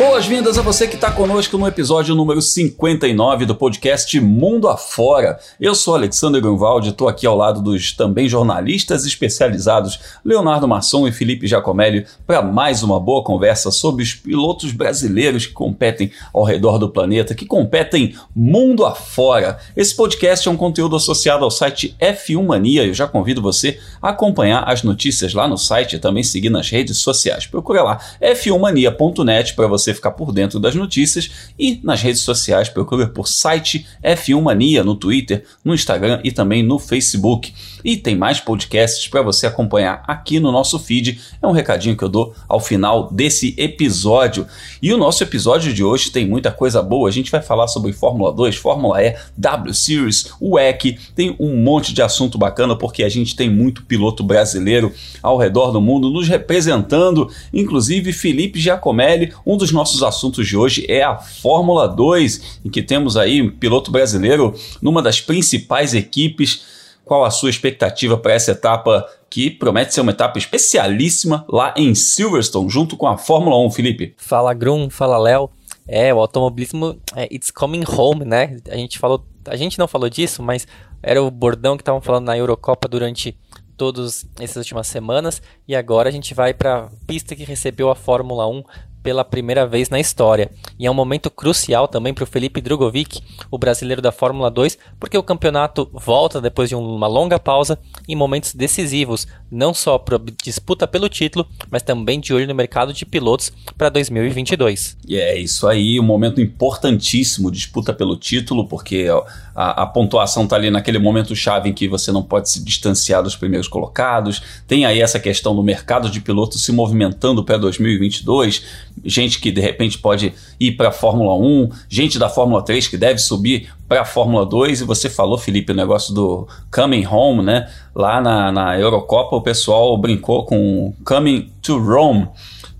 Boas-vindas a você que está conosco no episódio número 59 do podcast Mundo Afora. Eu sou Alexandre Grunwald, estou aqui ao lado dos também jornalistas especializados Leonardo Masson e Felipe Giacomelli para mais uma boa conversa sobre os pilotos brasileiros que competem ao redor do planeta, que competem mundo afora. Esse podcast é um conteúdo associado ao site F1 Mania. Eu já convido você a acompanhar as notícias lá no site e também seguir nas redes sociais. Procura lá f1mania.net para você você ficar por dentro das notícias e nas redes sociais procure por site F1 Mania no Twitter, no Instagram e também no Facebook. E tem mais podcasts para você acompanhar aqui no nosso feed. É um recadinho que eu dou ao final desse episódio. E o nosso episódio de hoje tem muita coisa boa. A gente vai falar sobre Fórmula 2, Fórmula E, W Series, WEC. Tem um monte de assunto bacana porque a gente tem muito piloto brasileiro ao redor do mundo nos representando, inclusive Felipe Giacomelli, um dos assuntos de hoje é a Fórmula 2, em que temos aí um piloto brasileiro numa das principais equipes. Qual a sua expectativa para essa etapa que promete ser uma etapa especialíssima lá em Silverstone, junto com a Fórmula 1, Felipe? Fala Grum, fala Léo. É, o automobilismo, é, it's coming home, né? A gente falou, a gente não falou disso, mas era o bordão que estavam falando na Eurocopa durante todas essas últimas semanas e agora a gente vai para a pista que recebeu a Fórmula 1 pela primeira vez na história. E é um momento crucial também para o Felipe Drogovic, o brasileiro da Fórmula 2, porque o campeonato volta depois de uma longa pausa em momentos decisivos, não só para disputa pelo título, mas também de olho no mercado de pilotos para 2022. E é isso aí, um momento importantíssimo, disputa pelo título, porque a, a pontuação está ali naquele momento chave em que você não pode se distanciar dos primeiros colocados. Tem aí essa questão do mercado de pilotos se movimentando para 2022 gente que de repente pode ir para a Fórmula 1, gente da Fórmula 3 que deve subir para a Fórmula 2. E você falou, Felipe, o negócio do coming home, né? Lá na, na Eurocopa o pessoal brincou com coming to Rome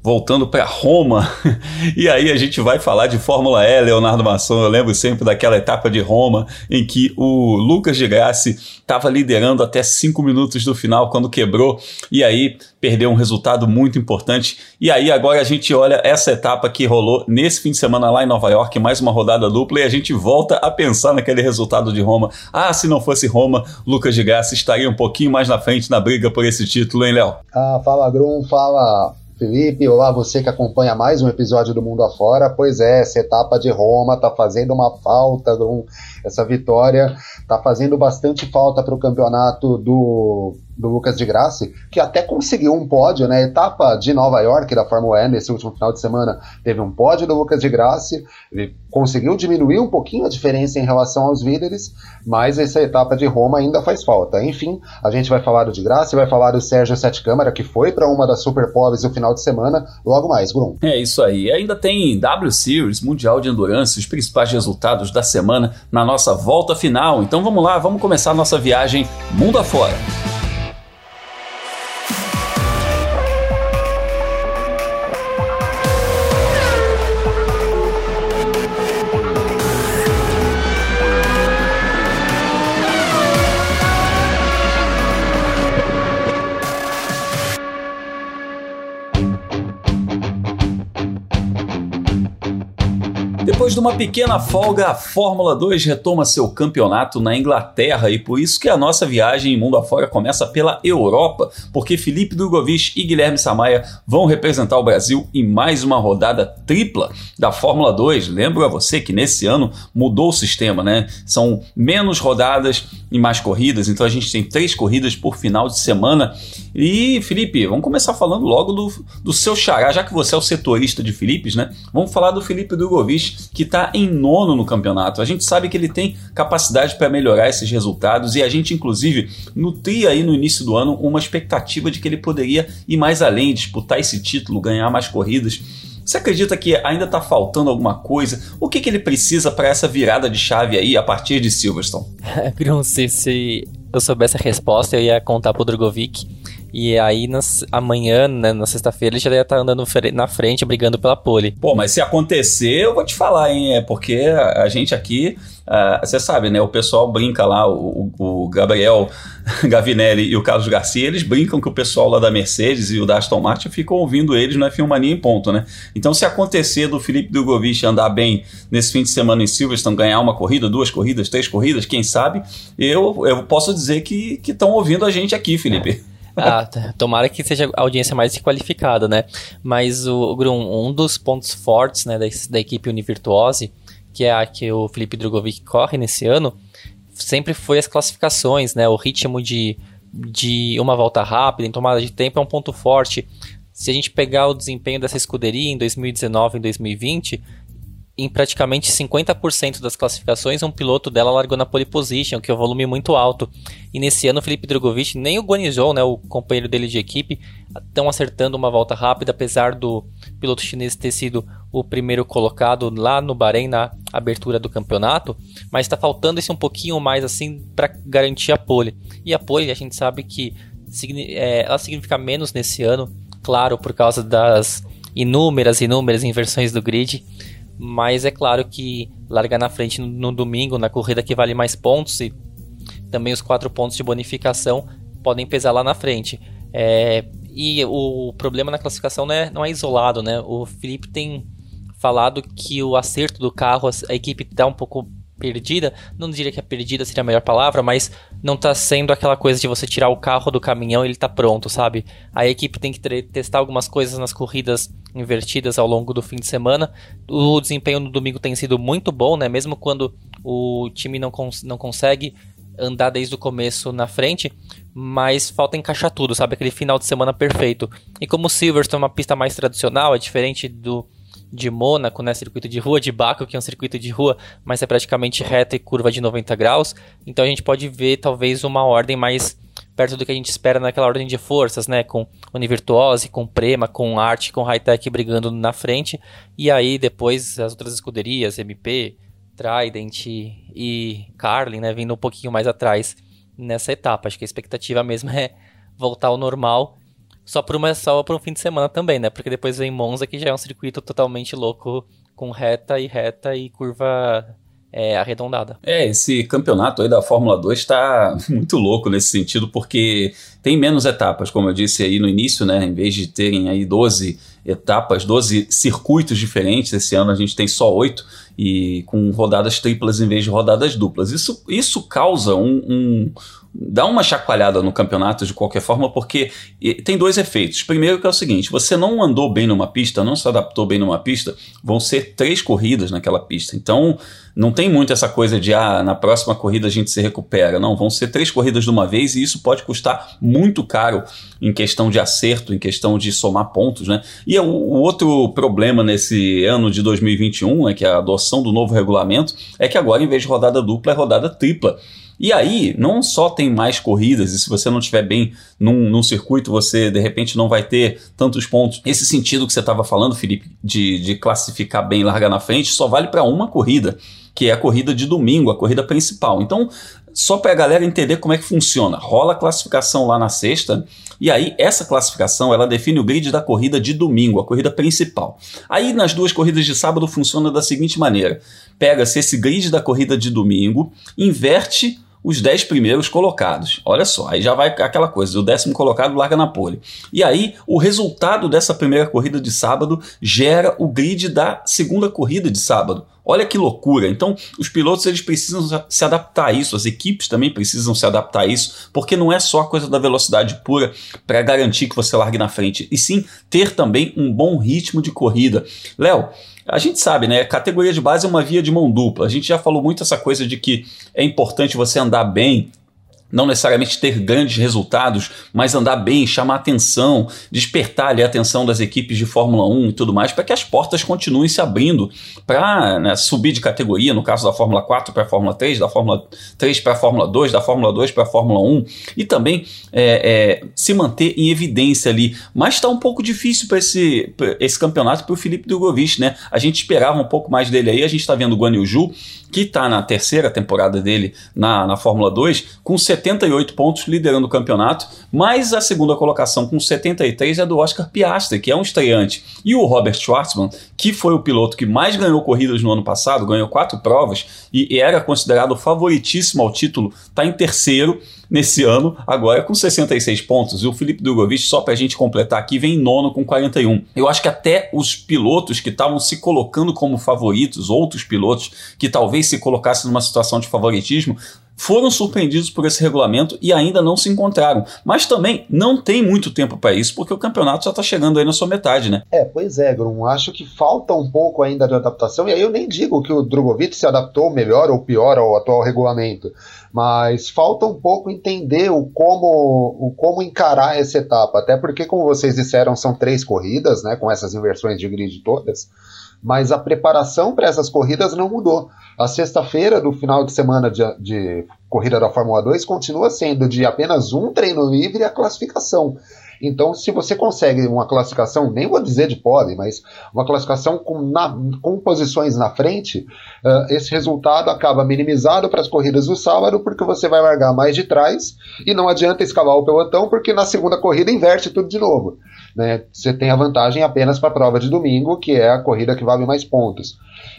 voltando para Roma. e aí a gente vai falar de Fórmula E, Leonardo Masson. Eu lembro sempre daquela etapa de Roma em que o Lucas de Grassi estava liderando até cinco minutos do final quando quebrou e aí perdeu um resultado muito importante. E aí agora a gente olha essa etapa que rolou nesse fim de semana lá em Nova York, mais uma rodada dupla e a gente volta a pensar naquele resultado de Roma. Ah, se não fosse Roma, Lucas de Grassi estaria um pouquinho mais na frente na briga por esse título, hein, Léo? Ah, fala Grum, fala Felipe, olá você que acompanha mais um episódio do Mundo Afora. Pois é, essa etapa de Roma tá fazendo uma falta, essa vitória tá fazendo bastante falta para o campeonato do do Lucas de Graça, que até conseguiu um pódio, né? Etapa de Nova York da Fórmula E nesse último final de semana teve um pódio do Lucas de Graça, ele conseguiu diminuir um pouquinho a diferença em relação aos líderes, mas essa etapa de Roma ainda faz falta. Enfim, a gente vai falar do de Graça, vai falar do Sérgio Sete Câmara, que foi para uma das Super Poles no final de semana, logo mais, Grum. É isso aí. Ainda tem W Series, Mundial de Endurance, os principais resultados da semana na nossa volta final. Então vamos lá, vamos começar a nossa viagem mundo afora. Depois de uma pequena folga, a Fórmula 2 retoma seu campeonato na Inglaterra e por isso que a nossa viagem mundo afora começa pela Europa, porque Felipe Drogovic e Guilherme Samaia vão representar o Brasil em mais uma rodada tripla da Fórmula 2. Lembro a você que nesse ano mudou o sistema, né? São menos rodadas e mais corridas, então a gente tem três corridas por final de semana. E Felipe, vamos começar falando logo do, do seu xará, já que você é o setorista de Filipes, né? Vamos falar do Felipe Drogovic que está em nono no campeonato. A gente sabe que ele tem capacidade para melhorar esses resultados e a gente, inclusive, nutria aí no início do ano uma expectativa de que ele poderia ir mais além, disputar esse título, ganhar mais corridas. Você acredita que ainda está faltando alguma coisa? O que, que ele precisa para essa virada de chave aí a partir de Silverstone? se, se eu soubesse a resposta, eu ia contar pro Drogovic E aí, nas, amanhã, né, na sexta-feira, ele já deve estar tá andando na frente, brigando pela pole. Pô, mas se acontecer, eu vou te falar, hein? É porque a, gente aqui, uh, você sabe, né? O pessoal brinca lá, o, o Gabriel Gavinelli e o Carlos Garcia, eles brincam que o pessoal lá da Mercedes e o da Aston Martin ficam ouvindo eles no F1 Mania em ponto, né? Então, se acontecer do Felipe Drogovic andar bem nesse fim de semana em Silverstone, ganhar uma corrida, duas corridas, três corridas, quem sabe, eu, eu posso dizer que estão ouvindo a gente aqui, Felipe. Ah, tomara que seja a audiência mais qualificada, né? Mas o Grum, um dos pontos fortes né, da, da equipe Univirtuose, que é a que o Felipe Drogovic corre nesse ano, sempre foi as classificações, né? O ritmo de, de uma volta rápida, em tomada de tempo, é um ponto forte. Se a gente pegar o desempenho dessa escuderia em 2019 e 2020, em praticamente 50% das classificações, um piloto dela largou na pole position, que é um volume muito alto. E nesse ano, Felipe Drogovic, nem o Guanizhou, né, o companheiro dele de equipe, estão acertando uma volta rápida, apesar do piloto chinês ter sido o primeiro colocado lá no Bahrein na abertura do campeonato, mas está faltando esse um pouquinho mais assim para garantir a pole. E a pole, a gente sabe que é, ela significa menos nesse ano, claro, por causa das inúmeras, inúmeras inversões do grid mas é claro que largar na frente no, domingo, na corrida que vale mais pontos e também os quatro pontos de bonificação podem pesar lá na frente. É, e o problema na classificação não é, não é isolado, né? O Felipe tem falado que o acerto do carro, a equipe está um pouco perdida, não diria que a perdida seria a melhor palavra, mas não tá sendo aquela coisa de você tirar o carro do caminhão e ele tá pronto, sabe? A equipe tem que testar algumas coisas nas corridas invertidas ao longo do fim de semana. O desempenho no domingo tem sido muito bom, né? Mesmo quando o time não, cons não consegue andar desde o começo na frente, mas falta encaixar tudo, sabe? Aquele final de semana perfeito. E como o Silverstone é uma pista mais tradicional, é diferente do de Mônaco, né, circuito de rua, de Baco, que é um circuito de rua, mas é praticamente reta e curva de 90 graus. Então a gente pode ver talvez uma ordem mais perto do que a gente espera naquela ordem de forças, né, com Univirtuose, com Prema, com Arte, com Hightech brigando na frente, e aí depois as outras escuderias, MP, Trident e Carlin, né, vindo um pouquinho mais atrás nessa etapa. Acho que a expectativa mesmo é voltar ao normal só por uma só por um fim de semana também, né? Porque depois vem Monza, que já é um circuito totalmente louco, com reta e reta e curva é, arredondada. É, esse campeonato aí da Fórmula 2 está muito louco nesse sentido, porque tem menos etapas, como eu disse aí no início, né? Em vez de terem aí 12 etapas, 12 circuitos diferentes, esse ano a gente tem só 8 e com rodadas triplas em vez de rodadas duplas. Isso, isso causa um, um dá uma chacoalhada no campeonato de qualquer forma, porque tem dois efeitos. Primeiro que é o seguinte, você não andou bem numa pista, não se adaptou bem numa pista, vão ser três corridas naquela pista. Então, não tem muito essa coisa de, ah, na próxima corrida a gente se recupera. Não, vão ser três corridas de uma vez e isso pode custar muito caro em questão de acerto, em questão de somar pontos, né? E o, o outro problema nesse ano de 2021, é que a adoção do novo regulamento, é que agora, em vez de rodada dupla, é rodada tripla. E aí, não só tem mais corridas, e se você não estiver bem num, num circuito, você de repente não vai ter tantos pontos. Esse sentido que você estava falando, Felipe, de, de classificar bem e largar na frente, só vale para uma corrida, que é a corrida de domingo, a corrida principal. Então, só para a galera entender como é que funciona. Rola a classificação lá na sexta, e aí essa classificação ela define o grid da corrida de domingo, a corrida principal. Aí nas duas corridas de sábado funciona da seguinte maneira: pega-se esse grid da corrida de domingo, inverte os 10 primeiros colocados. Olha só, aí já vai aquela coisa, o décimo colocado larga na pole. E aí, o resultado dessa primeira corrida de sábado gera o grid da segunda corrida de sábado. Olha que loucura. Então, os pilotos eles precisam se adaptar a isso, as equipes também precisam se adaptar a isso, porque não é só a coisa da velocidade pura para garantir que você largue na frente, e sim ter também um bom ritmo de corrida. Léo, a gente sabe, né? Categoria de base é uma via de mão dupla. A gente já falou muito essa coisa de que é importante você andar bem não necessariamente ter grandes resultados, mas andar bem, chamar atenção, despertar ali a atenção das equipes de Fórmula 1 e tudo mais, para que as portas continuem se abrindo para né, subir de categoria, no caso da Fórmula 4 para a Fórmula 3, da Fórmula 3 para a Fórmula 2, da Fórmula 2 para a Fórmula 1, e também é, é, se manter em evidência ali. Mas está um pouco difícil para esse, esse campeonato para o Felipe Drogovic, né? A gente esperava um pouco mais dele aí, a gente está vendo o Guan Yu que está na terceira temporada dele na, na Fórmula 2, com 70 78 pontos, liderando o campeonato, mas a segunda colocação com 73 é do Oscar Piastri, que é um estreante. E o Robert Schwartzman, que foi o piloto que mais ganhou corridas no ano passado, ganhou quatro provas e era considerado favoritíssimo ao título, está em terceiro nesse ano, agora com 66 pontos. E o Felipe Drogovic, só para a gente completar aqui, vem em nono com 41. Eu acho que até os pilotos que estavam se colocando como favoritos, outros pilotos que talvez se colocassem numa situação de favoritismo, foram surpreendidos por esse regulamento e ainda não se encontraram. Mas também não tem muito tempo para isso, porque o campeonato já está chegando aí na sua metade, né? É, pois é, Grum. Acho que falta um pouco ainda de adaptação, e aí eu nem digo que o Drogovic se adaptou melhor ou pior ao atual regulamento, mas falta um pouco entender o como, o como encarar essa etapa, até porque, como vocês disseram, são três corridas, né, com essas inversões de grid todas, mas a preparação para essas corridas não mudou. A sexta-feira do final de semana de, de, corrida da Fórmula 2 continua sendo de apenas um treino livre e a classificação. Então, se você consegue uma classificação, nem vou dizer de pole, mas uma classificação com, na, com posições na frente, uh, esse resultado acaba minimizado para as corridas do sábado, porque você vai largar mais de trás e não adianta escalar o pelotão, porque na segunda corrida inverte tudo de novo. Né? Você tem a vantagem apenas para a prova de domingo, que é a corrida que vale mais pontos.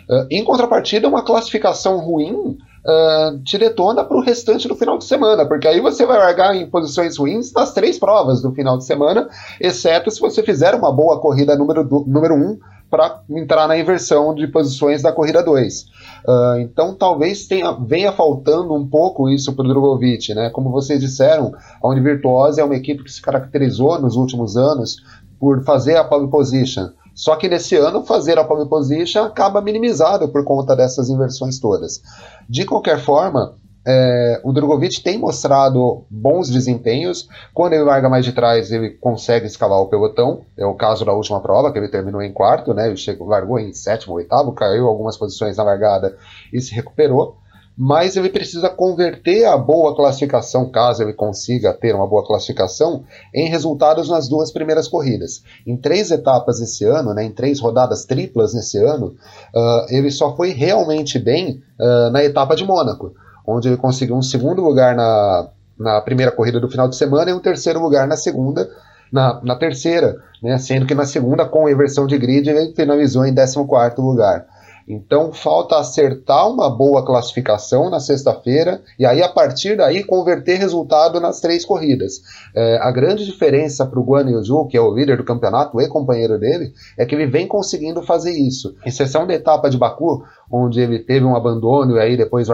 Uh, em contrapartida, uma classificação ruim uh, te detona para o restante do final de semana, porque aí você vai largar em posições ruins nas três provas do final de semana, exceto se você fizer uma boa corrida número 1 número um, para entrar na inversão de posições da corrida 2. Ah, então talvez tenha, venha faltando um pouco isso para o Drogovic, né? Como vocês disseram, a Univirtuose é uma equipe que se caracterizou nos últimos anos por fazer a pole position. Só que nesse ano, fazer a pole position acaba minimizado por conta dessas inversões todas. De qualquer forma, é, o Drogovic tem mostrado bons desempenhos. Quando ele larga mais de trás, ele consegue escalar o pelotão. É o caso da última prova, que ele terminou em quarto, né? Ele chegou, largou em sétimo, oitavo, caiu algumas posições na largada e se recuperou mas ele precisa converter a boa classificação, caso ele consiga ter uma boa classificação, em resultados nas duas primeiras corridas. Em três etapas esse ano, né, em três rodadas triplas nesse ano, uh, ele só foi realmente bem uh, na etapa de Mônaco, onde ele conseguiu um segundo lugar na, na primeira corrida do final de semana e um terceiro lugar na segunda, na, na terceira, né, sendo que na segunda, com inversão de grid, ele finalizou em 14 lugar. Então falta acertar uma boa classificação na sexta-feira e aí a partir daí converter resultado nas três corridas. É, a grande diferença para o Guan Yu que é o líder do campeonato e companheiro dele, é que ele vem conseguindo fazer isso. Exceção da etapa de Baku, onde ele teve um abandono e aí depois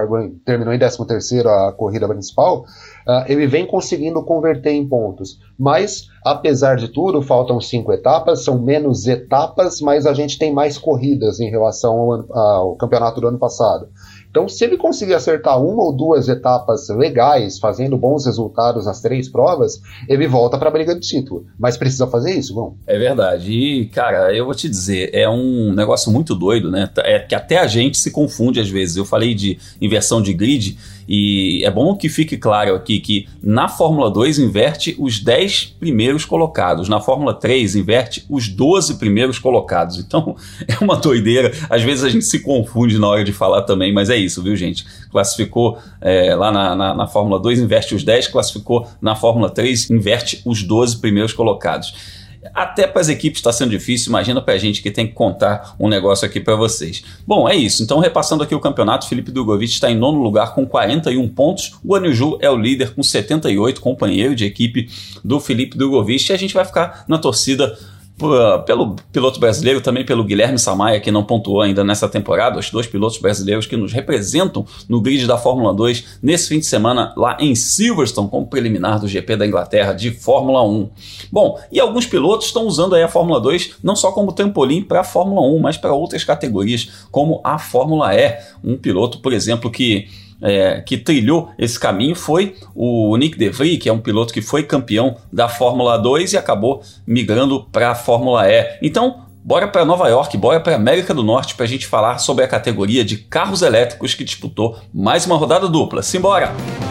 terminou em 13 terceiro a corrida principal, uh, ele vem conseguindo converter em pontos. Mas, apesar de tudo, faltam cinco etapas, são menos etapas, mas a gente tem mais corridas em relação ao, ano, ao campeonato do ano passado. Então, se ele conseguir acertar uma ou duas etapas legais, fazendo bons resultados nas três provas, ele volta para a briga de título. Mas precisa fazer isso, vão? É verdade. E, cara, eu vou te dizer, é um negócio muito doido, né? É que até a gente se confunde às vezes. Eu falei de inversão de grid e é bom que fique claro aqui que na Fórmula 2 inverte os 10 primeiros colocados, na Fórmula 3 inverte os 12 primeiros colocados. Então é uma doideira. Às vezes a gente se confunde na hora de falar também, mas é isso, viu, gente? Classificou é, lá na, na, na Fórmula 2, inverte os 10, classificou na Fórmula 3, inverte os 12 primeiros colocados. Até para as equipes está sendo difícil, imagina para a gente que tem que contar um negócio aqui para vocês. Bom, é isso. Então, repassando aqui o campeonato, Felipe Drogovic está em nono lugar com 41 pontos. O Guanaju é o líder com 78, companheiro de equipe do Felipe Drogovic. E a gente vai ficar na torcida pelo piloto brasileiro, também pelo Guilherme Samaia, que não pontuou ainda nessa temporada, os dois pilotos brasileiros que nos representam no grid da Fórmula 2 nesse fim de semana lá em Silverstone, como preliminar do GP da Inglaterra de Fórmula 1. Bom, e alguns pilotos estão usando aí a Fórmula 2 não só como trampolim para a Fórmula 1, mas para outras categorias, como a Fórmula E. Um piloto, por exemplo, que é, que trilhou esse caminho foi o Nick DeVries, que é um piloto que foi campeão da Fórmula 2 e acabou migrando para a Fórmula E. Então, bora para Nova York, bora para América do Norte para a gente falar sobre a categoria de carros elétricos que disputou mais uma rodada dupla. Simbora!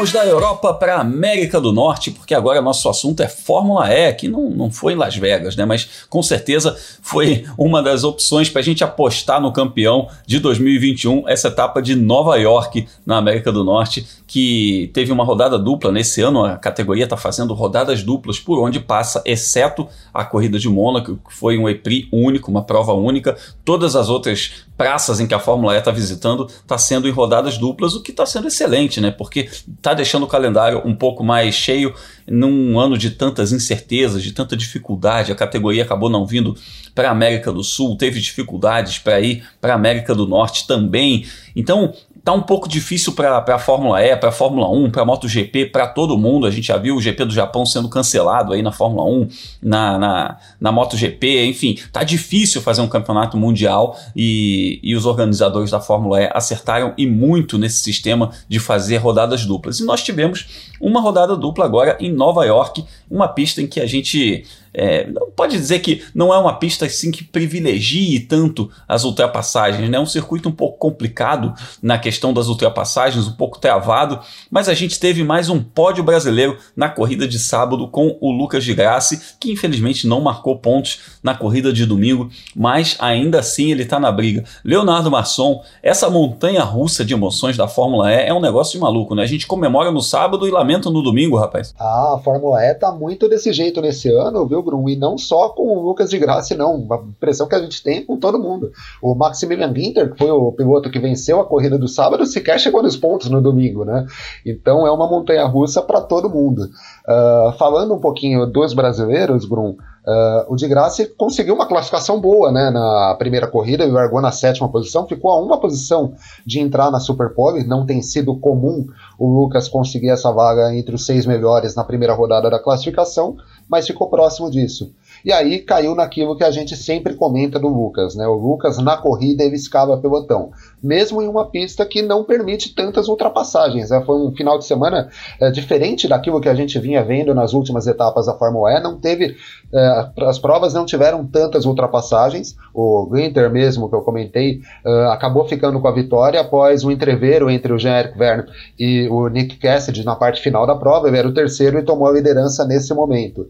Saímos da Europa para a América do Norte, porque agora nosso assunto é Fórmula E, que não, não foi em Las Vegas, né? Mas com certeza foi uma das opções para a gente apostar no campeão de 2021, essa etapa de Nova York, na América do Norte, que teve uma rodada dupla. Nesse ano a categoria está fazendo rodadas duplas por onde passa, exceto a corrida de Mônaco, que foi um EPRI único, uma prova única. Todas as outras praças em que a Fórmula E está visitando está sendo em rodadas duplas, o que está sendo excelente, né? Porque está deixando o calendário um pouco mais cheio num ano de tantas incertezas, de tanta dificuldade. A categoria acabou não vindo para a América do Sul, teve dificuldades para ir para a América do Norte também. Então, tá um pouco difícil para a Fórmula E, para a Fórmula 1, para a MotoGP, para todo mundo. A gente já viu o GP do Japão sendo cancelado aí na Fórmula 1, na, na, na MotoGP, enfim, tá difícil fazer um campeonato mundial e, e os organizadores da Fórmula E acertaram e muito nesse sistema de fazer rodadas duplas. E nós tivemos uma rodada dupla agora em Nova York, uma pista em que a gente é, não pode dizer que não é uma pista assim que privilegie tanto as ultrapassagens, né? É um circuito um pouco complicado na questão das ultrapassagens, um pouco travado, mas a gente teve mais um pódio brasileiro na corrida de sábado com o Lucas de Grassi, que infelizmente não marcou pontos na corrida de domingo, mas ainda assim ele está na briga. Leonardo Masson, essa montanha russa de emoções da Fórmula E é um negócio de maluco, né? A gente comemora no sábado e lamenta no domingo, rapaz. Ah, a Fórmula E tá muito desse jeito nesse ano, viu? Brum, e não só com o Lucas de Graça, não. A impressão que a gente tem com todo mundo. O Maximilian Winter, que foi o piloto que venceu a corrida do sábado, sequer chegou nos pontos no domingo, né? Então é uma montanha russa para todo mundo. Uh, falando um pouquinho dos brasileiros, Brum, Uh, o de Graça conseguiu uma classificação boa né, na primeira corrida, ele largou na sétima posição, ficou a uma posição de entrar na Super Pole. Não tem sido comum o Lucas conseguir essa vaga entre os seis melhores na primeira rodada da classificação, mas ficou próximo disso. E aí caiu naquilo que a gente sempre comenta do Lucas, né? O Lucas na corrida ele escava pelotão, mesmo em uma pista que não permite tantas ultrapassagens. Né? Foi um final de semana é, diferente daquilo que a gente vinha vendo nas últimas etapas da Fórmula E. Não teve, é, as provas não tiveram tantas ultrapassagens. O Winter mesmo que eu comentei é, acabou ficando com a vitória após um entreveiro entre o Jean-Eric Verne e o Nick Cassidy na parte final da prova. Ele era o terceiro e tomou a liderança nesse momento.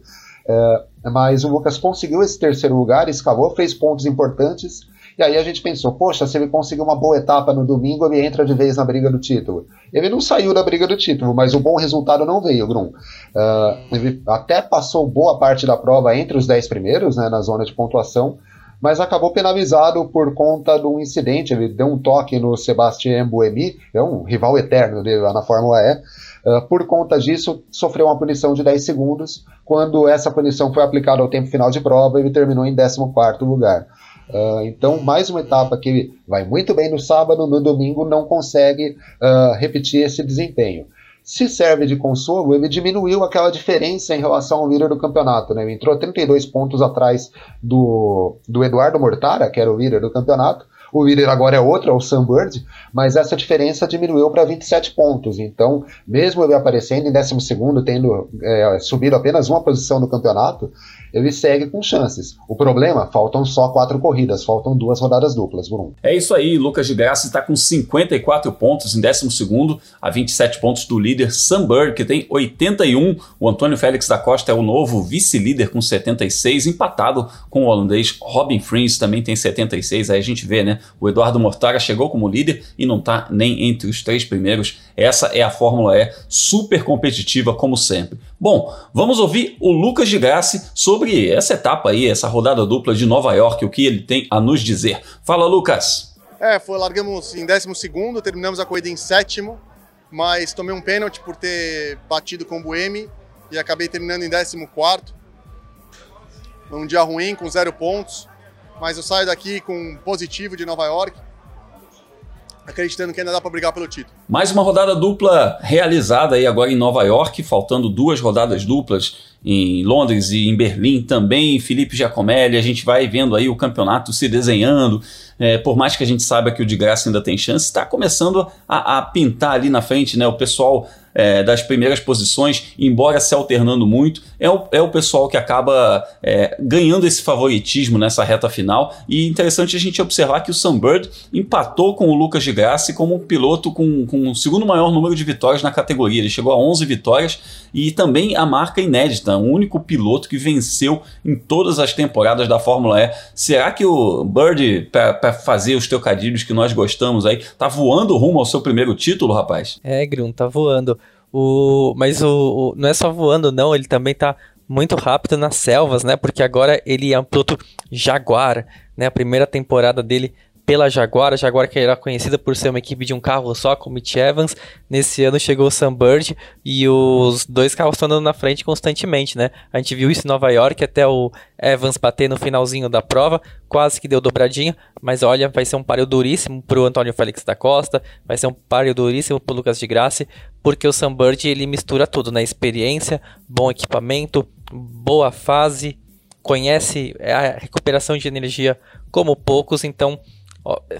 Mas o Lucas conseguiu esse terceiro lugar, escalou, fez pontos importantes. E aí a gente pensou, poxa, se ele conseguir uma boa etapa no domingo, ele entra de vez na briga do título. Ele não saiu da briga do título, mas o bom resultado não veio, Grum. Uh, ele até passou boa parte da prova entre os 10 primeiros, né, na zona de pontuação, mas acabou penalizado por conta de um incidente. Ele deu um toque no Sebastien Buemi, é um rival eterno dele lá na Fórmula E. Uh, por conta disso, sofreu uma punição de 10 segundos. Quando essa punição foi aplicada ao tempo final de prova, ele terminou em 14 lugar. Uh, então, mais uma etapa que vai muito bem no sábado, no domingo não consegue uh, repetir esse desempenho. Se serve de consolo, ele diminuiu aquela diferença em relação ao líder do campeonato. Né? Ele entrou 32 pontos atrás do, do Eduardo Mortara, que era o líder do campeonato, o líder agora é outro, é o Sunbird, mas essa diferença diminuiu para 27 pontos. Então, mesmo ele aparecendo em 12, tendo é, subido apenas uma posição no campeonato, ele segue com chances. O problema, faltam só quatro corridas, faltam duas rodadas duplas, Bruno. É isso aí, Lucas de Graça está com 54 pontos em 12 a 27 pontos do líder Sunbird, que tem 81. O Antônio Félix da Costa é o novo vice-líder com 76, empatado com o holandês Robin Frins, também tem 76. Aí a gente vê, né? O Eduardo Mortara chegou como líder e não está nem entre os três primeiros. Essa é a Fórmula E, super competitiva como sempre. Bom, vamos ouvir o Lucas de Graça sobre essa etapa aí, essa rodada dupla de Nova York, o que ele tem a nos dizer. Fala, Lucas! É, foi, largamos em 12 terminamos a corrida em sétimo, mas tomei um pênalti por ter batido com o Buemi e acabei terminando em 14. Um dia ruim, com zero pontos mas eu saio daqui com positivo de Nova York, acreditando que ainda dá para brigar pelo título. Mais uma rodada dupla realizada aí agora em Nova York, faltando duas rodadas duplas em Londres e em Berlim também. Felipe Giacomelli, a gente vai vendo aí o campeonato se desenhando. É, por mais que a gente saiba que o de graça ainda tem chance, está começando a, a, pintar ali na frente, né? O pessoal é, das primeiras posições, embora se alternando muito, é o, é o pessoal que acaba é, ganhando esse favoritismo nessa reta final. E interessante a gente observar que o Sunbird empatou com o Lucas de Graça como um piloto com, com o segundo maior número de vitórias na categoria. Ele chegou a 11 vitórias e também a marca inédita, o único piloto que venceu em todas as temporadas da Fórmula E. Será que o Bird, para fazer os trocadilhos que nós gostamos aí, tá voando rumo ao seu primeiro título, rapaz? É, Grum, tá voando. O, mas o, o, não é só voando, não, ele também tá muito rápido nas selvas, né? Porque agora ele é um piloto Jaguar, né? A primeira temporada dele pela Jaguar, a Jaguar que era conhecida por ser uma equipe de um carro só, com Mitch Evans. Nesse ano chegou o Sunbird e os dois carros estão andando na frente constantemente, né? A gente viu isso em Nova York, até o Evans bater no finalzinho da prova, quase que deu dobradinha, mas olha, vai ser um páreo duríssimo pro Antônio Félix da Costa, vai ser um páreo duríssimo pro Lucas de Graça, porque o Sunbird ele mistura tudo, né? Experiência, bom equipamento, boa fase, conhece a recuperação de energia como poucos, então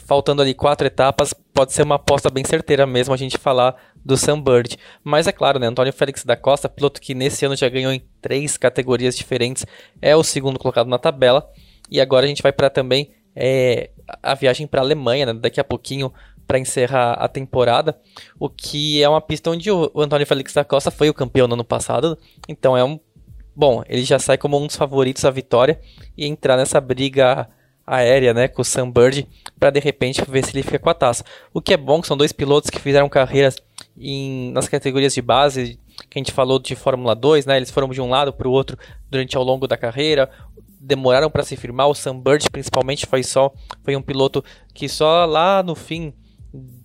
faltando ali quatro etapas, pode ser uma aposta bem certeira mesmo a gente falar do Sunbird. Mas é claro, né, Antônio Félix da Costa, piloto que nesse ano já ganhou em três categorias diferentes, é o segundo colocado na tabela. E agora a gente vai para também é, a viagem para a Alemanha, né, daqui a pouquinho para encerrar a temporada, o que é uma pista onde o Antônio Félix da Costa foi o campeão no ano passado, então é um bom, ele já sai como um dos favoritos à vitória e entrar nessa briga aérea, né, com o Sunbird, para de repente ver se ele fica com a taça. O que é bom que são dois pilotos que fizeram carreiras em, nas categorias de base, que a gente falou de Fórmula 2, né, eles foram de um lado para o outro durante ao longo da carreira, demoraram para se firmar, o Sunbird principalmente foi só foi um piloto que só lá no fim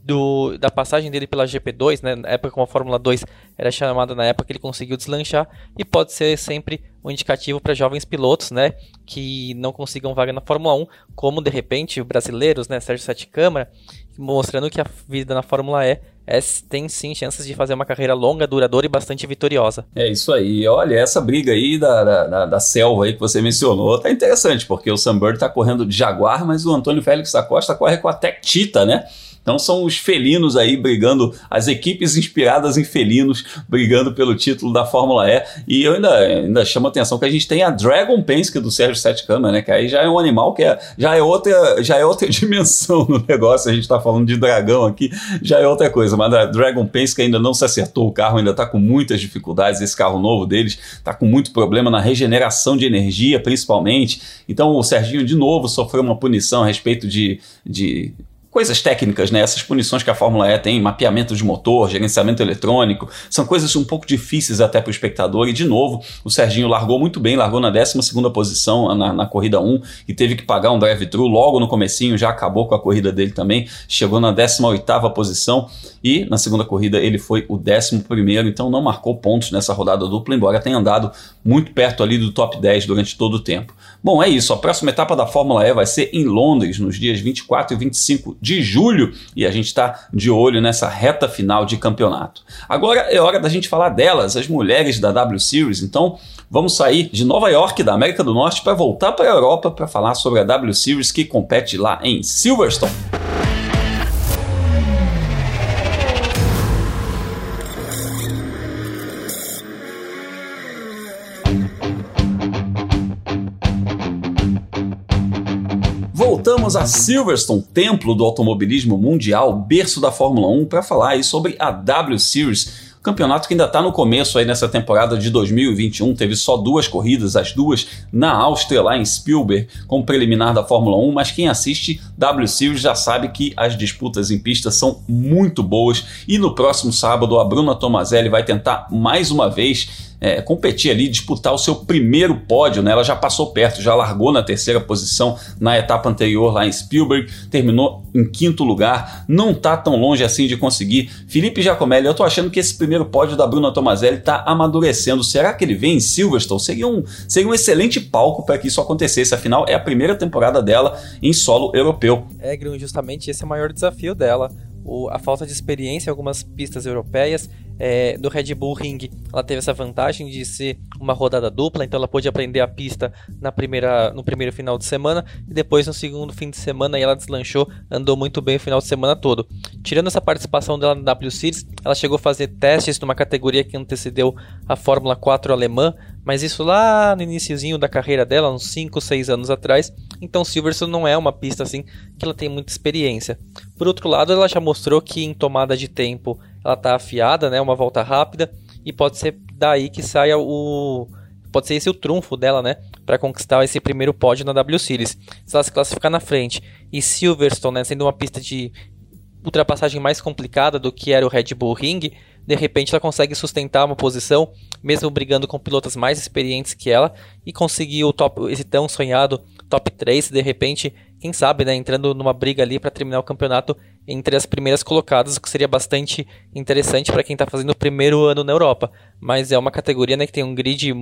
do, da passagem dele pela GP2, né, na época como a Fórmula 2 era chamada na época, ele conseguiu deslanchar e pode ser sempre um indicativo para jovens pilotos, né, que não consigam vaga na Fórmula 1, como de repente brasileiros, né, Sérgio Sete Câmara, mostrando que a vida na Fórmula E é, tem sim chances de fazer uma carreira longa, duradoura e bastante vitoriosa. É isso aí. Olha, essa briga aí da, da, da selva aí que você mencionou tá interessante, porque o Sunbird tá correndo de Jaguar, mas o Antônio Félix da Costa corre com a Tech Tita, né? Então são os felinos aí brigando, as equipes inspiradas em felinos brigando pelo título da Fórmula E. E eu ainda, ainda chamo a atenção que a gente tem a Dragon Penske do Sérgio Sete Câmara, né? Que aí já é um animal que é, já, é outra, já é outra dimensão no negócio. A gente está falando de dragão aqui, já é outra coisa. Mas a Dragon Penske ainda não se acertou o carro, ainda está com muitas dificuldades. Esse carro novo deles está com muito problema na regeneração de energia, principalmente. Então o Serginho de novo sofreu uma punição a respeito de, de coisas técnicas, né? Essas punições que a Fórmula E tem, mapeamento de motor, gerenciamento eletrônico, são coisas um pouco difíceis até para o espectador. E, de novo, o Serginho largou muito bem, largou na 12 posição na, na, corrida 1 e teve que pagar um drive-thru logo no comecinho, já acabou com a corrida dele também, chegou na 18 posição e na segunda corrida ele foi o 11 então não marcou pontos nessa rodada dupla, embora tenha andado muito perto ali do top 10 durante todo o tempo. Bom, é isso. A próxima etapa da Fórmula E vai ser em Londres, nos dias 24 e 25 de julho, e a gente está de olho nessa reta final de campeonato. Agora é hora da gente falar delas, as mulheres da W Series. Então, vamos sair de Nova York, da América do Norte, para voltar para a Europa para falar sobre a W Series que compete lá em Silverstone. A Silverstone, templo do automobilismo mundial, berço da Fórmula 1, para falar aí sobre a W Series, campeonato que ainda está no começo aí nessa temporada de 2021, teve só duas corridas, as duas na Áustria, lá em Spielberg, como preliminar da Fórmula 1, mas quem assiste W Series já sabe que as disputas em pista são muito boas. E no próximo sábado a Bruna Tomazelli vai tentar mais uma vez é, competir ali, disputar o seu primeiro pódio, né? Ela já passou perto, já largou na terceira posição na etapa anterior lá em Spielberg, terminou em quinto lugar, não tá tão longe assim de conseguir. Felipe Giacomelli, eu tô achando que esse primeiro pódio da Bruna Tomazelli tá amadurecendo. Será que ele vem em Silverstone? Seria um, seria um excelente palco para que isso acontecesse. Afinal, é a primeira temporada dela em solo europeu. É, Grun, justamente esse é o maior desafio dela. O, a falta de experiência em algumas pistas europeias é, do Red Bull Ring, ela teve essa vantagem de ser uma rodada dupla, então ela pôde aprender a pista na primeira, no primeiro final de semana e depois no segundo fim de semana ela deslanchou, andou muito bem o final de semana todo. Tirando essa participação dela no W Series, ela chegou a fazer testes numa categoria que antecedeu a Fórmula 4 alemã, mas isso lá no iníciozinho da carreira dela, uns 5, 6 anos atrás. Então Silverstone não é uma pista assim que ela tem muita experiência. Por outro lado, ela já mostrou que em tomada de tempo ela está afiada, né, uma volta rápida e pode ser daí que saia o pode ser esse o trunfo dela, né, para conquistar esse primeiro pódio na W Series. Se ela se classificar na frente e Silverstone, né, sendo uma pista de ultrapassagem mais complicada do que era o Red Bull Ring, de repente ela consegue sustentar uma posição, mesmo brigando com pilotos mais experientes que ela, e conseguir o top, esse tão sonhado top 3, de repente, quem sabe, né, entrando numa briga ali para terminar o campeonato entre as primeiras colocadas, o que seria bastante interessante para quem está fazendo o primeiro ano na Europa. Mas é uma categoria né, que tem um grid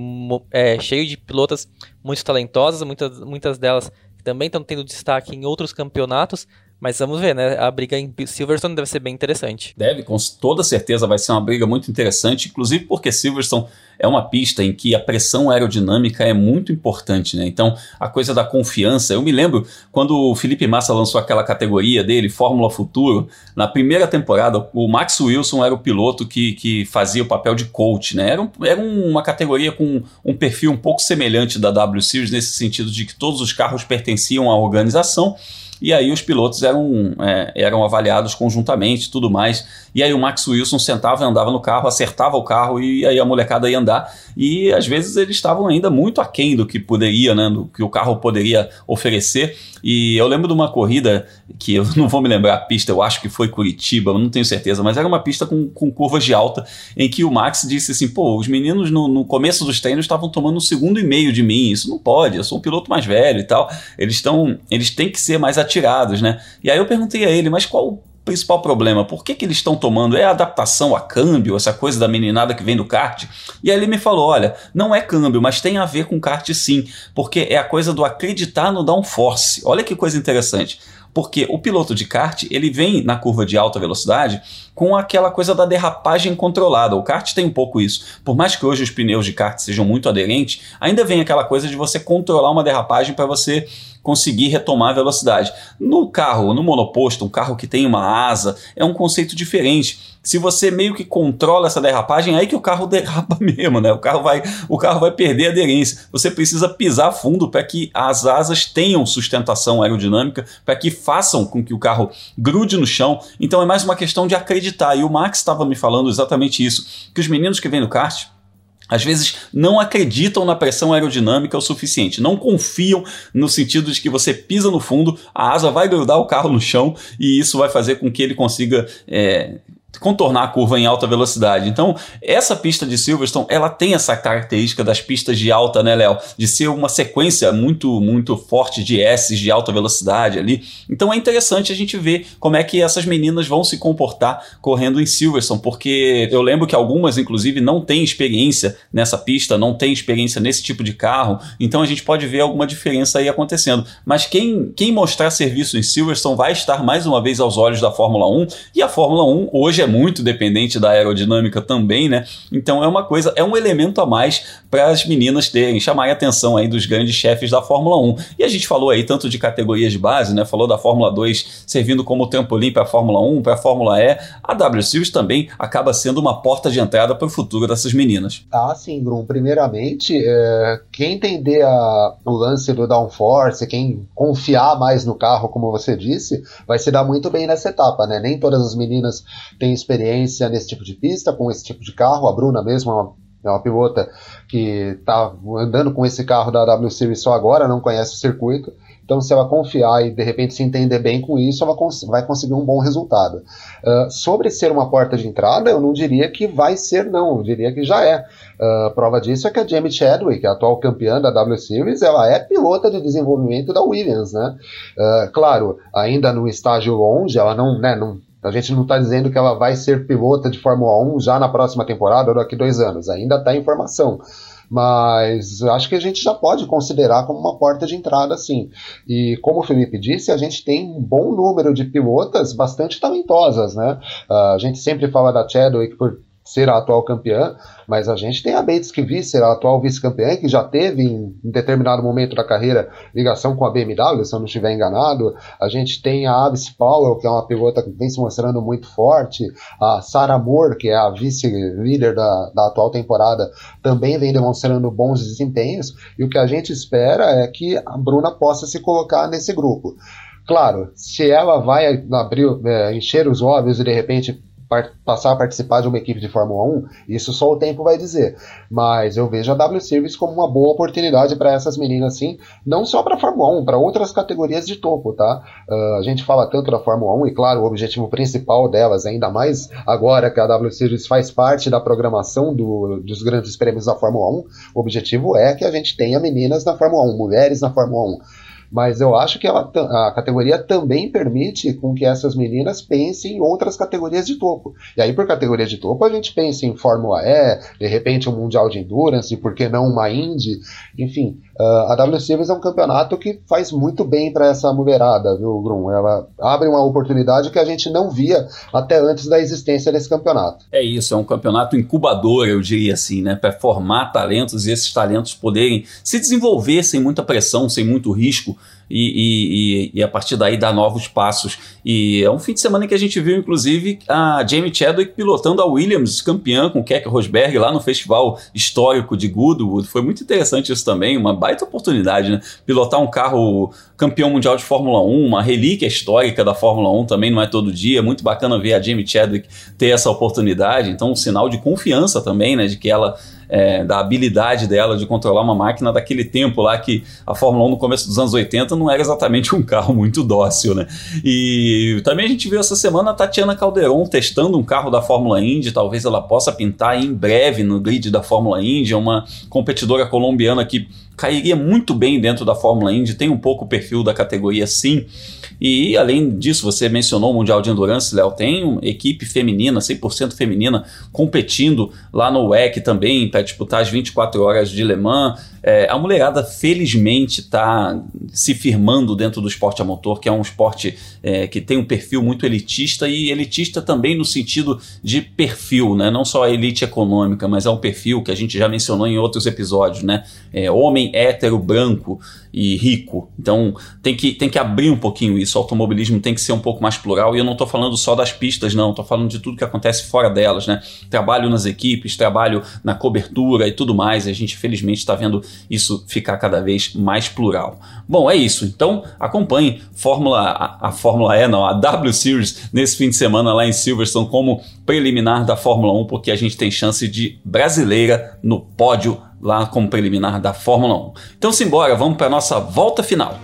é, cheio de pilotas muito talentosas, muitas, muitas delas também estão tendo destaque em outros campeonatos, mas vamos ver, né? A briga em Silverstone deve ser bem interessante. Deve, com toda certeza vai ser uma briga muito interessante, inclusive porque Silverstone é uma pista em que a pressão aerodinâmica é muito importante, né? Então, a coisa da confiança. Eu me lembro quando o Felipe Massa lançou aquela categoria dele, Fórmula Futuro, na primeira temporada, o Max Wilson era o piloto que, que fazia o papel de coach, né? Era, um, era uma categoria com um perfil um pouco semelhante da W Series, nesse sentido de que todos os carros pertenciam à organização e aí os pilotos eram, é, eram avaliados conjuntamente tudo mais. E aí o Max Wilson sentava e andava no carro, acertava o carro e aí a molecada ia andar. E às vezes eles estavam ainda muito aquém do que poderia, né, do que o carro poderia oferecer. E eu lembro de uma corrida que eu não vou me lembrar a pista, eu acho que foi Curitiba, não tenho certeza, mas era uma pista com, com curvas de alta, em que o Max disse assim: pô, os meninos no, no começo dos treinos estavam tomando um segundo e meio de mim, isso não pode, eu sou um piloto mais velho e tal. Eles estão, eles têm que ser mais atirados, né? E aí eu perguntei a ele, mas qual principal problema. Por que, que eles estão tomando? É a adaptação a câmbio, essa coisa da meninada que vem do kart? E aí ele me falou: olha, não é câmbio, mas tem a ver com kart sim, porque é a coisa do acreditar no downforce. Olha que coisa interessante. Porque o piloto de kart, ele vem na curva de alta velocidade com aquela coisa da derrapagem controlada. O kart tem um pouco isso. Por mais que hoje os pneus de kart sejam muito aderentes, ainda vem aquela coisa de você controlar uma derrapagem para você conseguir retomar a velocidade. No carro, no monoposto, um carro que tem uma asa, é um conceito diferente. Se você meio que controla essa derrapagem, é aí que o carro derrapa mesmo, né? O carro vai, o carro vai perder aderência. Você precisa pisar fundo para que as asas tenham sustentação aerodinâmica, para que façam com que o carro grude no chão. Então é mais uma questão de acreditar. E o Max estava me falando exatamente isso, que os meninos que vêm no kart às vezes não acreditam na pressão aerodinâmica o suficiente, não confiam no sentido de que você pisa no fundo, a asa vai grudar o carro no chão e isso vai fazer com que ele consiga é, contornar a curva em alta velocidade. Então, essa pista de Silverstone, ela tem essa característica das pistas de alta, né, Léo? De ser uma sequência muito, muito forte de S de alta velocidade ali. Então é interessante a gente ver como é que essas meninas vão se comportar correndo em Silverstone, porque eu lembro que algumas, inclusive, não têm experiência nessa pista, não têm experiência nesse tipo de carro, então a gente pode ver alguma diferença aí acontecendo. Mas quem, quem mostrar serviço em Silverstone vai estar mais uma vez aos olhos da Fórmula 1, e a Fórmula 1 hoje é muito dependente da aerodinâmica também, né? Então é uma coisa, é um elemento a mais para as meninas terem, chamarem a atenção aí dos grandes chefes da Fórmula 1. E a gente falou aí tanto de categorias de base, né? Falou da Fórmula 2 servindo como trampolim para a Fórmula 1, para a Fórmula E. A W Series também acaba sendo uma porta de entrada para o futuro dessas meninas. Ah, sim, Bruno. Primeiramente, é, quem entender a, o lance do downforce, quem confiar mais no carro, como você disse, vai se dar muito bem nessa etapa, né? Nem todas as meninas têm experiência nesse tipo de pista, com esse tipo de carro. A Bruna mesmo é uma, é uma pilota que está andando com esse carro da W Series só agora, não conhece o circuito. Então, se ela confiar e de repente se entender bem com isso, ela cons vai conseguir um bom resultado. Uh, sobre ser uma porta de entrada, eu não diria que vai ser, não, eu diria que já é. Uh, prova disso é que a Jamie Chadwick, a atual campeã da W Series, ela é pilota de desenvolvimento da Williams, né? Uh, claro, ainda no estágio longe, ela não, né, não a gente não está dizendo que ela vai ser pilota de Fórmula 1 já na próxima temporada ou daqui dois anos. Ainda está em formação. Mas acho que a gente já pode considerar como uma porta de entrada, sim. E como o Felipe disse, a gente tem um bom número de pilotas bastante talentosas, né? Uh, a gente sempre fala da Chadwick por ser a atual campeã, mas a gente tem a Bates que ser a atual vice-campeã, que já teve em, em, determinado momento da carreira ligação com a BMW, se eu não estiver enganado. A gente tem a Avis Powell, que é uma pilota que vem se mostrando muito forte. A Sarah Moore, que é a vice-líder da, da atual temporada, também vem demonstrando bons desempenhos. E o que a gente espera é que a Bruna possa se colocar nesse grupo. Claro, se ela vai abrir, é, encher os olhos e de repente passar a participar de uma equipe de Fórmula 1, isso só o tempo vai dizer. Mas eu vejo a W Series como uma boa oportunidade para essas meninas, sim, não só para Fórmula 1, para outras categorias de topo, tá? Uh, a gente fala tanto da Fórmula 1 e, claro, o objetivo principal delas, ainda mais agora que a W Series faz parte da programação do, dos grandes prêmios da Fórmula 1, o objetivo é que a gente tenha meninas na Fórmula 1, mulheres na Fórmula 1 mas eu acho que ela, a categoria também permite com que essas meninas pensem em outras categorias de topo. E aí, por categoria de topo, a gente pensa em Fórmula E, de repente um Mundial de Endurance, por que não uma Indy? Enfim, Uh, a W Series é um campeonato que faz muito bem para essa mulherada, viu, Grum? Ela abre uma oportunidade que a gente não via até antes da existência desse campeonato. É isso, é um campeonato incubador, eu diria assim, né? Para formar talentos e esses talentos poderem se desenvolver sem muita pressão, sem muito risco e, e, e, a partir daí dar novos passos. E é um fim de semana que a gente viu, inclusive, a Jamie Chadwick pilotando a Williams, campeã com Keck Rosberg lá no Festival Histórico de Goodwood. Foi muito interessante isso também, uma baita oportunidade, né? Pilotar um carro campeão mundial de Fórmula 1, uma relíquia histórica da Fórmula 1 também não é todo dia. Muito bacana ver a Jamie Chadwick ter essa oportunidade. Então, um sinal de confiança também, né? De que ela é, da habilidade dela de controlar uma máquina daquele tempo lá que a Fórmula 1 no começo dos anos 80 não era exatamente um carro muito dócil, né? E também a gente viu essa semana a Tatiana Calderon testando um carro da Fórmula Indy, talvez ela possa pintar em breve no grid da Fórmula Indy, é uma competidora colombiana que cairia muito bem dentro da Fórmula Indy, tem um pouco o perfil da categoria sim. E além disso, você mencionou o Mundial de Endurance, Léo, tem uma equipe feminina, 100% feminina, competindo lá no WEC também para disputar as 24 horas de Le Mans. É, a mulherada, felizmente, está se firmando dentro do esporte a motor, que é um esporte é, que tem um perfil muito elitista e elitista também no sentido de perfil, né? não só a elite econômica, mas é um perfil que a gente já mencionou em outros episódios, né? É, homem hétero, branco e rico. Então tem que, tem que abrir um pouquinho isso. O automobilismo tem que ser um pouco mais plural. E eu não estou falando só das pistas, não. Estou falando de tudo que acontece fora delas, né? Trabalho nas equipes, trabalho na cobertura e tudo mais. E a gente, felizmente, está vendo isso ficar cada vez mais plural. Bom, é isso. Então acompanhe Fórmula, a, a Fórmula E, não, a W Series nesse fim de semana lá em Silverstone como preliminar da Fórmula 1, porque a gente tem chance de brasileira no pódio lá como preliminar da Fórmula 1. Então simbora, vamos para a nossa volta final.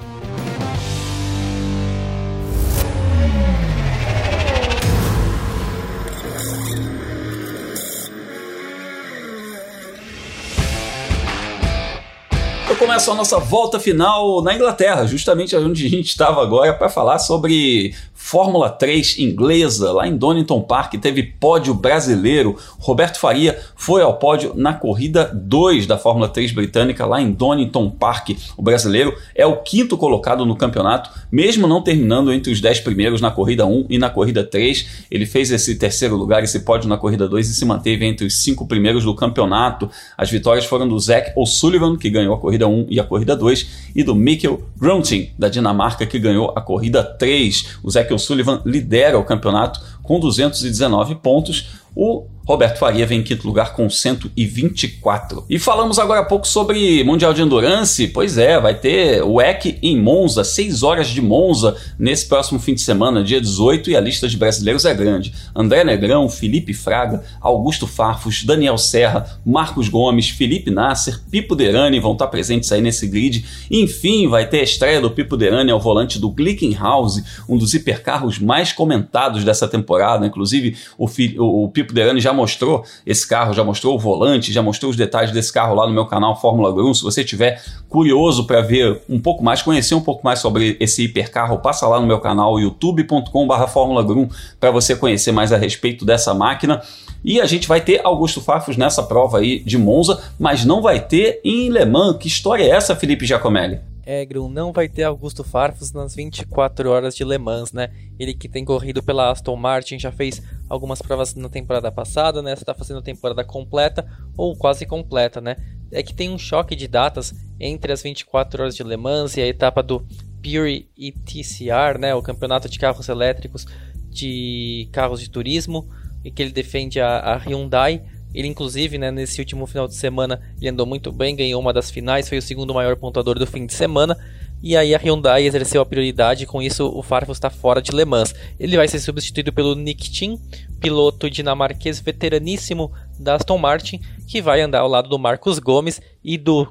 Começa a nossa volta final na Inglaterra, justamente onde a gente estava agora para falar sobre Fórmula 3 inglesa, lá em Donington Park, teve pódio brasileiro. Roberto Faria foi ao pódio na corrida 2 da Fórmula 3 britânica, lá em Donington Park. O brasileiro é o quinto colocado no campeonato, mesmo não terminando entre os 10 primeiros na corrida 1 e na corrida 3. Ele fez esse terceiro lugar, esse pódio na corrida 2 e se manteve entre os cinco primeiros do campeonato. As vitórias foram do Zac O'Sullivan, que ganhou a corrida 1 e a corrida 2, e do Mikkel Grunting, da Dinamarca, que ganhou a corrida 3. O Zac O'Sullivan lidera o campeonato com 219 pontos. O Roberto Faria vem em quinto lugar com 124. E falamos agora há pouco sobre Mundial de Endurance. Pois é, vai ter o EC em Monza, 6 horas de Monza nesse próximo fim de semana, dia 18, e a lista de brasileiros é grande. André Negrão, Felipe Fraga, Augusto Farfus, Daniel Serra, Marcos Gomes, Felipe Nasser, Pipo Derani vão estar presentes aí nesse grid. Enfim, vai ter a estreia do Pipo Derani ao volante do Glickenhaus, um dos hipercarros mais comentados dessa temporada. Inclusive, o, o, Pipo Derani já mostrou esse carro, já mostrou o volante, já mostrou os detalhes desse carro lá no meu canal Fórmula Grum. Se você tiver curioso para ver um pouco mais, conhecer um pouco mais sobre esse hipercarro, passa lá no meu canal youtube.com/barra Fórmula Grum para você conhecer mais a respeito dessa máquina. E a gente vai ter Augusto Fafos nessa prova aí de Monza, mas não vai ter em Le Mans. Que história é essa, Felipe Giacomelli? É, não vai ter Augusto Farfus nas 24 horas de Le Mans, né? Ele que tem corrido pela Aston Martin, já fez algumas provas na temporada passada, né? Está fazendo a temporada completa ou quase completa, né? É que tem um choque de datas entre as 24 horas de Le Mans e a etapa do Pure ETCR, né? O campeonato de carros elétricos de carros de turismo e que ele defende a, a Hyundai. Ele, inclusive, né, nesse último final de semana, ele andou muito bem, ganhou uma das finais, foi o segundo maior pontuador do fim de semana. E aí a Hyundai exerceu a prioridade, com isso o Farfus está fora de Le Mans. Ele vai ser substituído pelo Nick Tim, piloto dinamarquês veteraníssimo da Aston Martin, que vai andar ao lado do Marcos Gomes e do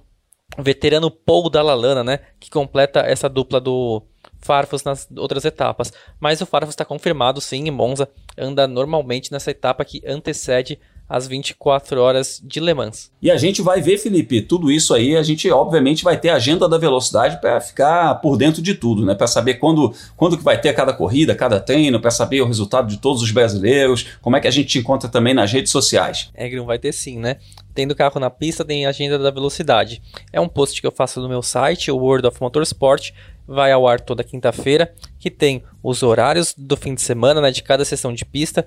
veterano Paul Dallalana, né, que completa essa dupla do Farfus nas outras etapas. Mas o Farfus está confirmado sim em Monza, anda normalmente nessa etapa que antecede às 24 horas de Le Mans. E a gente vai ver, Felipe, tudo isso aí, a gente obviamente vai ter a agenda da velocidade para ficar por dentro de tudo, né? Para saber quando, quando que vai ter cada corrida, cada treino, para saber o resultado de todos os brasileiros, como é que a gente te encontra também nas redes sociais. É, não vai ter sim, né? Tendo carro na pista, tem a agenda da velocidade. É um post que eu faço no meu site, o World of Motorsport, vai ao ar toda quinta-feira, que tem os horários do fim de semana, né, de cada sessão de pista,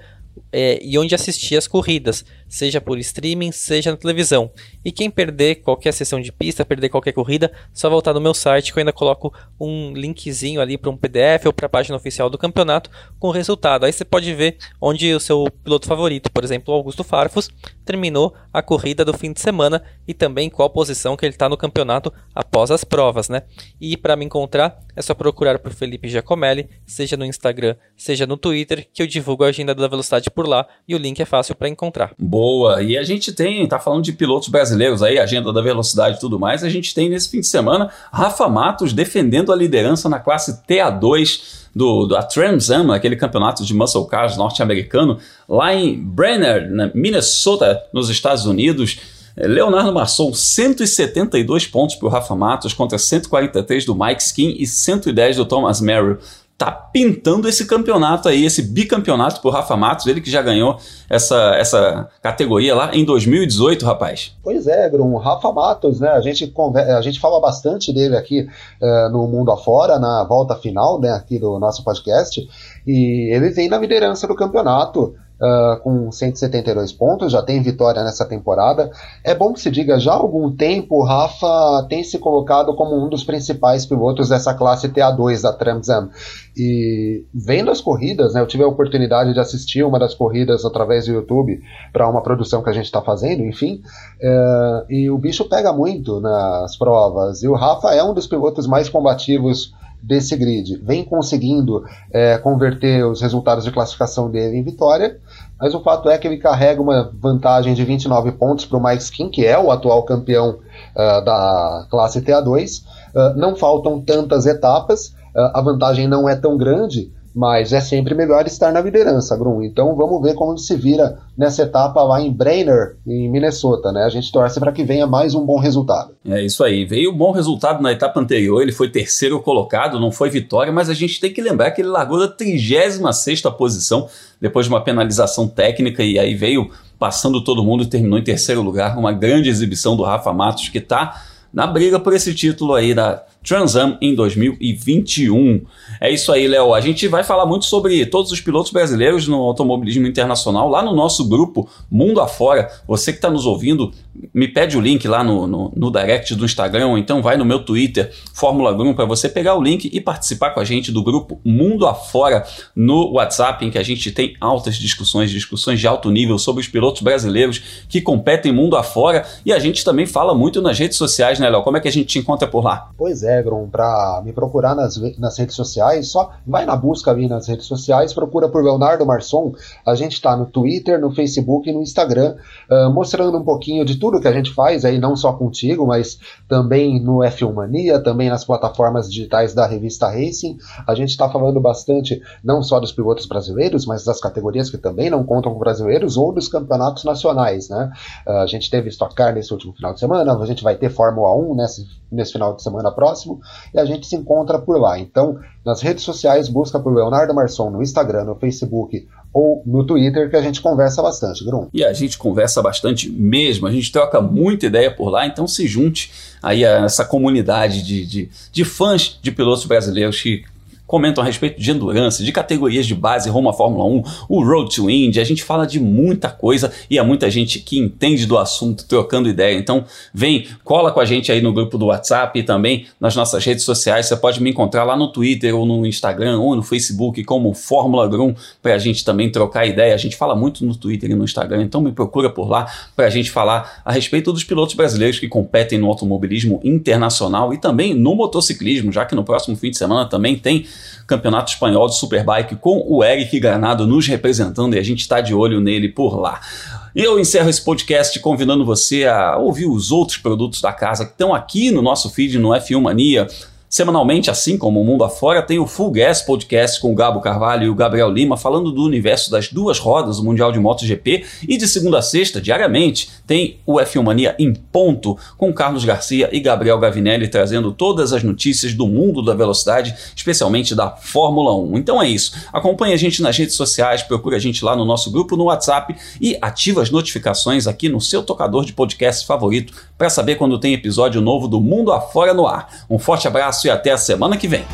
é, e onde assistir as corridas, seja por streaming, seja na televisão. E quem perder qualquer sessão de pista, perder qualquer corrida, só voltar no meu site que eu ainda coloco um linkzinho ali para um PDF ou para a página oficial do campeonato com o resultado. Aí você pode ver onde o seu piloto favorito, por exemplo, Augusto Farfus, terminou a corrida do fim de semana e também qual posição que ele está no campeonato após as provas, né? E para me encontrar é só procurar por Felipe Giacomelli, seja no Instagram, seja no Twitter, que eu divulgo a agenda da velocidade por lá e o link é fácil para encontrar. Boa! E a gente tem, tá falando de pilotos brasileiros aí, agenda da velocidade e tudo mais, a gente tem nesse fim de semana Rafa Matos defendendo a liderança na classe TA2 do, do a Trans Am, aquele campeonato de muscle cars norte-americano, lá em Brenner, na Minnesota, nos Estados Unidos. Leonardo Masson, 172 pontos para o Rafa Matos contra 143 do Mike Skin e 110 do Thomas Merrill tá pintando esse campeonato aí, esse bicampeonato pro Rafa Matos, ele que já ganhou essa, essa categoria lá em 2018, rapaz. Pois é, Grum, Rafa Matos, né? A gente, a gente fala bastante dele aqui uh, no Mundo Afora, na volta final, né, aqui do nosso podcast, e ele vem na liderança do campeonato uh, com 172 pontos, já tem vitória nessa temporada. É bom que se diga, já há algum tempo o Rafa tem se colocado como um dos principais pilotos dessa classe TA2 da Tramzam. E vendo as corridas, né, eu tive a oportunidade de assistir uma das corridas através do YouTube para uma produção que a gente está fazendo, enfim. Uh, e o bicho pega muito nas provas. E o Rafa é um dos pilotos mais combativos desse grid. Vem conseguindo é, converter os resultados de classificação dele em vitória, mas o fato é que ele carrega uma vantagem de 29 pontos para o Mike Skin, que é o atual campeão uh, da classe TA2. Uh, ah, não faltam tantas etapas, uh, a vantagem não é tão grande, mas é sempre melhor estar na liderança, Grum. Então vamos ver como se vira nessa etapa lá em Brainer, em Minnesota, né? A gente torce para que venha mais um bom resultado. É isso aí. Veio um bom resultado na etapa anterior, ele foi terceiro colocado, não foi vitória, mas a gente tem que lembrar que ele largou da 36 posição depois de uma penalização técnica e aí veio passando todo mundo e terminou em terceiro lugar. Uma grande exibição do Rafa Matos que está na briga por esse título aí da Transam em 2021. É isso aí, Léo. A gente vai falar muito sobre todos os pilotos brasileiros no automobilismo internacional lá no nosso grupo Mundo Afora. Você que está nos ouvindo, me pede o link lá no, no, no, direct do Instagram, ou então vai no meu Twitter, Fórmula Grum, para você pegar o link e participar com a gente do grupo Mundo Afora no WhatsApp, em que a gente tem altas discussões, discussões de alto nível sobre os pilotos brasileiros que competem mundo afora. E a gente também fala muito nas redes sociais, né, Léo? Como é que a gente te encontra por lá? Pois é. Egron para me procurar nas, nas redes sociais, só vai na busca ali nas redes sociais, procura por Leonardo Marçom. A gente está no Twitter, no Facebook e no Instagram, uh, mostrando um pouquinho de tudo que a gente faz aí, não só contigo, mas também no F1 Mania, também nas plataformas digitais da revista Racing. A gente está falando bastante não só dos pilotos brasileiros, mas das categorias que também não contam com brasileiros ou dos campeonatos nacionais, né? Uh, a gente teve Stock Car nesse último final de semana, a gente vai ter Fórmula 1 nesse, nesse final de semana próximo próximo e a gente se encontra por lá. Então, nas redes sociais, busca por Leonardo Marçom no Instagram, no Facebook ou no Twitter, que a gente conversa bastante, Grum. E a gente conversa bastante mesmo, a gente troca muita ideia por lá, então se junte aí a essa comunidade de, de, de fãs de pilotos brasileiros que comentam a respeito de endurance, de categorias de base rumo à Fórmula 1, o Road to Indy, a gente fala de muita coisa e há muita gente que entende do assunto trocando ideia. Então, vem, cola com a gente aí no grupo do WhatsApp e também nas nossas redes sociais. Você pode me encontrar lá no Twitter ou no Instagram ou no Facebook como Fórmula Grum para a gente também trocar ideia. A gente fala muito no Twitter e no Instagram, então me procura por lá para a gente falar a respeito dos pilotos brasileiros que competem no automobilismo internacional e também no motociclismo, já que no próximo fim de semana também tem Campeonato Espanhol de Superbike com o Eric Granado nos representando e a gente está de olho nele por lá. E eu encerro esse podcast convidando você a ouvir os outros produtos da casa que estão aqui no nosso feed no F1 Mania. Semanalmente, assim como o Mundo Afora, tem o Full Gas Podcast com o Gabo Carvalho e o Gabriel Lima falando do universo das duas rodas do Mundial de MotoGP. E de segunda a sexta, diariamente, tem o F1 Mania em ponto com Carlos Garcia e Gabriel Gavinelli trazendo todas as notícias do mundo da velocidade, especialmente da Fórmula 1. Então é isso. Acompanhe a gente nas redes sociais, procure a gente lá no nosso grupo no WhatsApp e ative as notificações aqui no seu tocador de podcast favorito para saber quando tem episódio novo do Mundo Afora no ar. Um forte abraço e até a semana que vem.